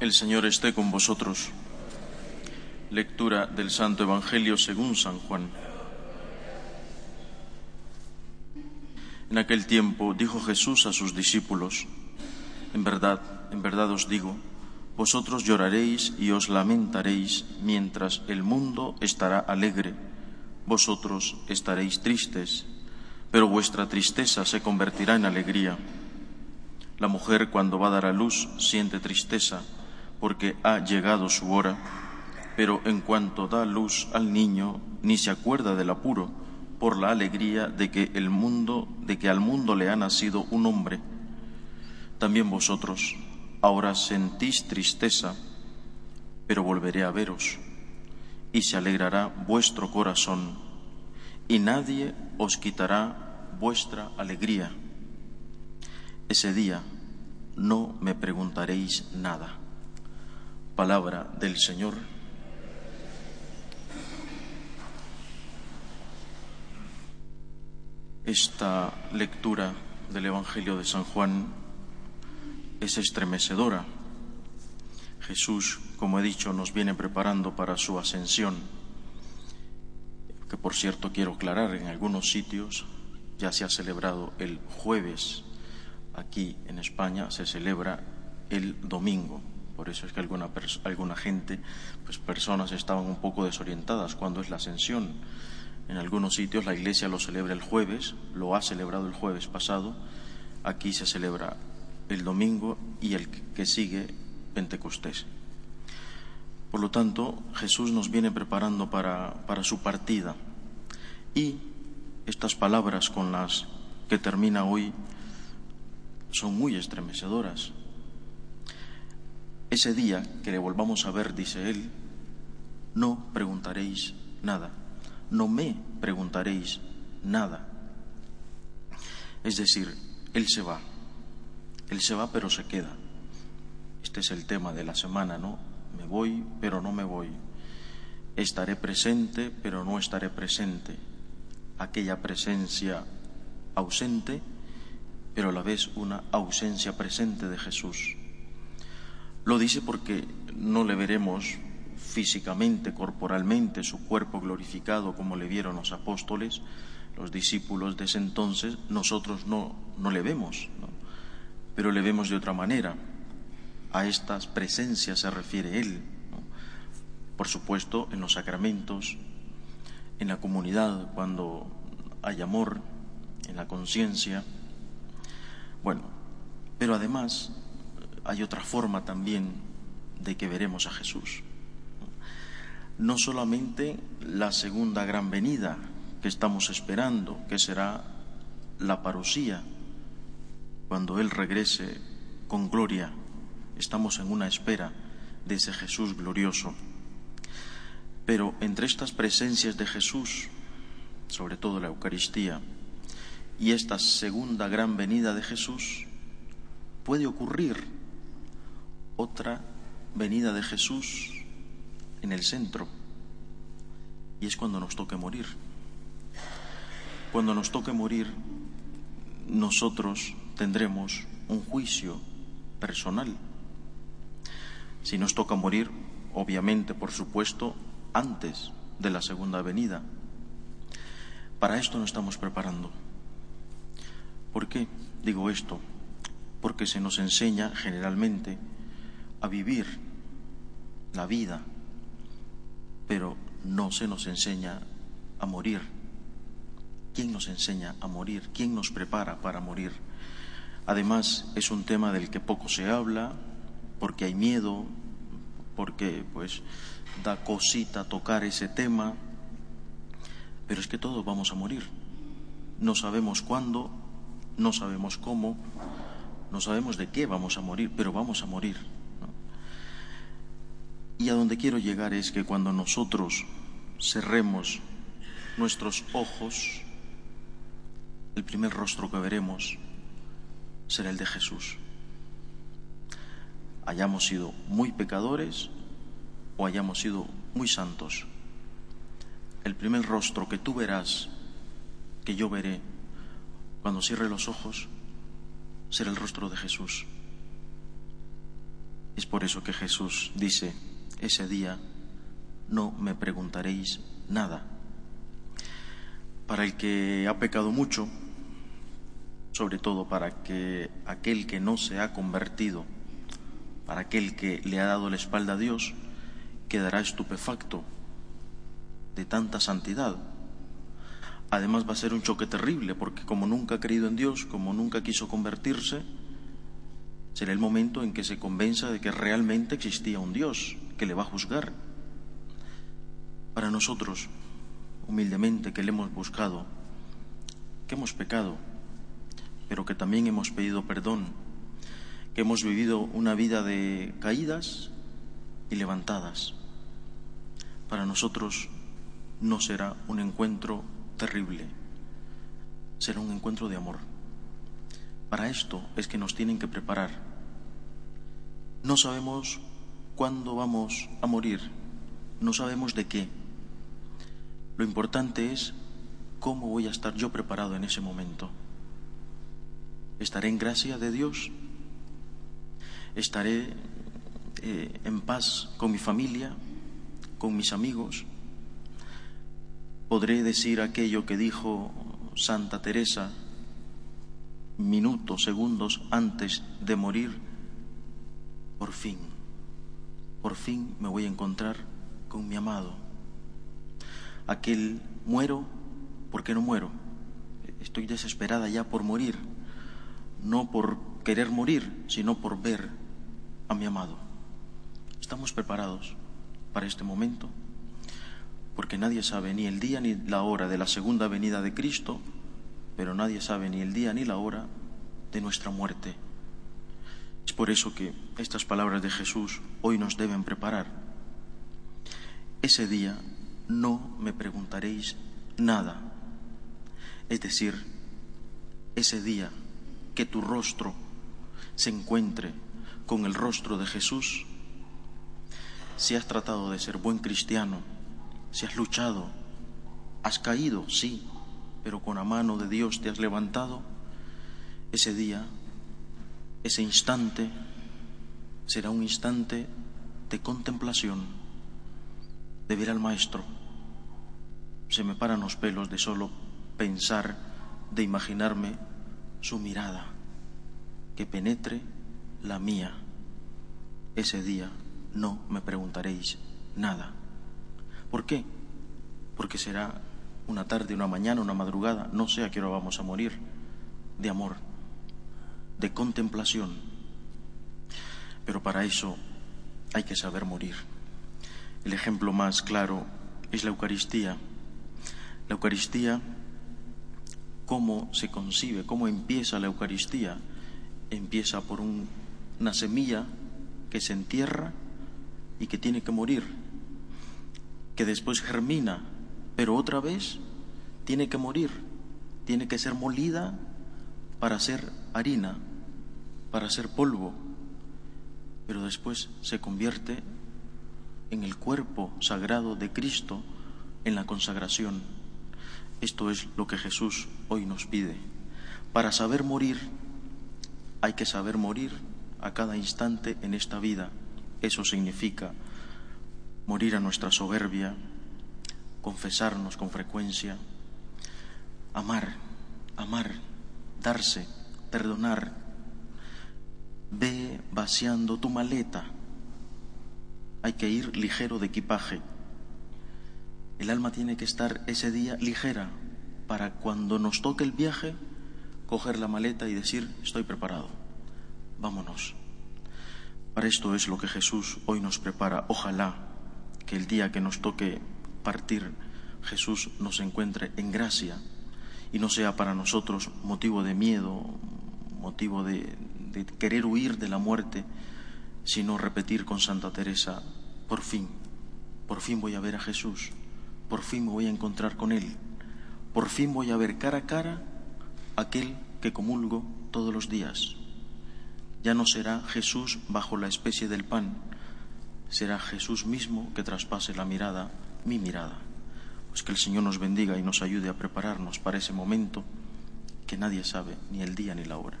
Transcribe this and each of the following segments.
El Señor esté con vosotros. Lectura del Santo Evangelio según San Juan. En aquel tiempo dijo Jesús a sus discípulos, En verdad, en verdad os digo, vosotros lloraréis y os lamentaréis mientras el mundo estará alegre, vosotros estaréis tristes, pero vuestra tristeza se convertirá en alegría. La mujer cuando va a dar a luz siente tristeza porque ha llegado su hora, pero en cuanto da luz al niño ni se acuerda del apuro por la alegría de que el mundo de que al mundo le ha nacido un hombre. También vosotros ahora sentís tristeza, pero volveré a veros y se alegrará vuestro corazón y nadie os quitará vuestra alegría. Ese día no me preguntaréis nada. Palabra del Señor. Esta lectura del Evangelio de San Juan es estremecedora. Jesús, como he dicho, nos viene preparando para su ascensión, que por cierto quiero aclarar, en algunos sitios ya se ha celebrado el jueves, aquí en España se celebra el domingo. Por eso es que alguna, alguna gente, pues personas estaban un poco desorientadas cuando es la ascensión. En algunos sitios la iglesia lo celebra el jueves, lo ha celebrado el jueves pasado, aquí se celebra el domingo y el que sigue Pentecostés. Por lo tanto, Jesús nos viene preparando para, para su partida y estas palabras con las que termina hoy son muy estremecedoras. Ese día que le volvamos a ver, dice él, no preguntaréis nada, no me preguntaréis nada. Es decir, Él se va, Él se va pero se queda. Este es el tema de la semana, ¿no? Me voy pero no me voy. Estaré presente pero no estaré presente. Aquella presencia ausente, pero a la vez una ausencia presente de Jesús. Lo dice porque no le veremos físicamente, corporalmente, su cuerpo glorificado como le vieron los apóstoles, los discípulos de ese entonces, nosotros no, no le vemos, pero le vemos de otra manera. A estas presencias se refiere Él, por supuesto, en los sacramentos, en la comunidad, cuando hay amor, en la conciencia. Bueno, pero además hay otra forma también de que veremos a Jesús. No solamente la segunda gran venida que estamos esperando, que será la parosía, cuando Él regrese con gloria, estamos en una espera de ese Jesús glorioso. Pero entre estas presencias de Jesús, sobre todo la Eucaristía, y esta segunda gran venida de Jesús, puede ocurrir otra venida de Jesús en el centro. Y es cuando nos toque morir. Cuando nos toque morir, nosotros tendremos un juicio personal. Si nos toca morir, obviamente, por supuesto, antes de la segunda venida. Para esto nos estamos preparando. ¿Por qué digo esto? Porque se nos enseña generalmente a vivir la vida, pero no se nos enseña a morir. ¿Quién nos enseña a morir? ¿Quién nos prepara para morir? Además, es un tema del que poco se habla, porque hay miedo, porque pues da cosita tocar ese tema, pero es que todos vamos a morir. No sabemos cuándo, no sabemos cómo, no sabemos de qué vamos a morir, pero vamos a morir. Y a donde quiero llegar es que cuando nosotros cerremos nuestros ojos, el primer rostro que veremos será el de Jesús. Hayamos sido muy pecadores o hayamos sido muy santos. El primer rostro que tú verás, que yo veré, cuando cierre los ojos, será el rostro de Jesús. Es por eso que Jesús dice, ese día no me preguntaréis nada. Para el que ha pecado mucho, sobre todo para que aquel que no se ha convertido, para aquel que le ha dado la espalda a Dios, quedará estupefacto de tanta santidad. Además va a ser un choque terrible, porque como nunca ha creído en Dios, como nunca quiso convertirse, será el momento en que se convenza de que realmente existía un Dios que le va a juzgar. Para nosotros, humildemente, que le hemos buscado, que hemos pecado, pero que también hemos pedido perdón, que hemos vivido una vida de caídas y levantadas. Para nosotros no será un encuentro terrible, será un encuentro de amor. Para esto es que nos tienen que preparar. No sabemos cuándo vamos a morir, no sabemos de qué. Lo importante es cómo voy a estar yo preparado en ese momento. ¿Estaré en gracia de Dios? ¿Estaré eh, en paz con mi familia, con mis amigos? ¿Podré decir aquello que dijo Santa Teresa minutos, segundos antes de morir? Por fin, por fin me voy a encontrar con mi amado. Aquel muero, ¿por qué no muero? Estoy desesperada ya por morir no por querer morir, sino por ver a mi amado. Estamos preparados para este momento, porque nadie sabe ni el día ni la hora de la segunda venida de Cristo, pero nadie sabe ni el día ni la hora de nuestra muerte. Por eso que estas palabras de Jesús hoy nos deben preparar. Ese día no me preguntaréis nada. Es decir, ese día que tu rostro se encuentre con el rostro de Jesús, si has tratado de ser buen cristiano, si has luchado, has caído, sí, pero con la mano de Dios te has levantado, ese día, ese instante, será un instante de contemplación, de ver al Maestro. Se me paran los pelos de solo pensar, de imaginarme su mirada, que penetre la mía. Ese día no me preguntaréis nada. ¿Por qué? Porque será una tarde, una mañana, una madrugada, no sé a qué hora vamos a morir, de amor, de contemplación. Pero para eso hay que saber morir. El ejemplo más claro es la Eucaristía. La Eucaristía cómo se concibe, cómo empieza la Eucaristía. Empieza por una semilla que se entierra y que tiene que morir, que después germina, pero otra vez tiene que morir, tiene que ser molida para ser harina, para ser polvo, pero después se convierte en el cuerpo sagrado de Cristo en la consagración esto es lo que Jesús hoy nos pide. Para saber morir, hay que saber morir a cada instante en esta vida. Eso significa morir a nuestra soberbia, confesarnos con frecuencia, amar, amar, darse, perdonar. Ve vaciando tu maleta. Hay que ir ligero de equipaje el alma tiene que estar ese día ligera para cuando nos toque el viaje, coger la maleta y decir, estoy preparado, vámonos. Para esto es lo que Jesús hoy nos prepara. Ojalá que el día que nos toque partir, Jesús nos encuentre en gracia y no sea para nosotros motivo de miedo, motivo de, de querer huir de la muerte, sino repetir con Santa Teresa, por fin, por fin voy a ver a Jesús por fin me voy a encontrar con Él, por fin voy a ver cara a cara aquel que comulgo todos los días. Ya no será Jesús bajo la especie del pan, será Jesús mismo que traspase la mirada, mi mirada. Pues que el Señor nos bendiga y nos ayude a prepararnos para ese momento que nadie sabe ni el día ni la hora.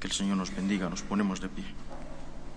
Que el Señor nos bendiga, nos ponemos de pie.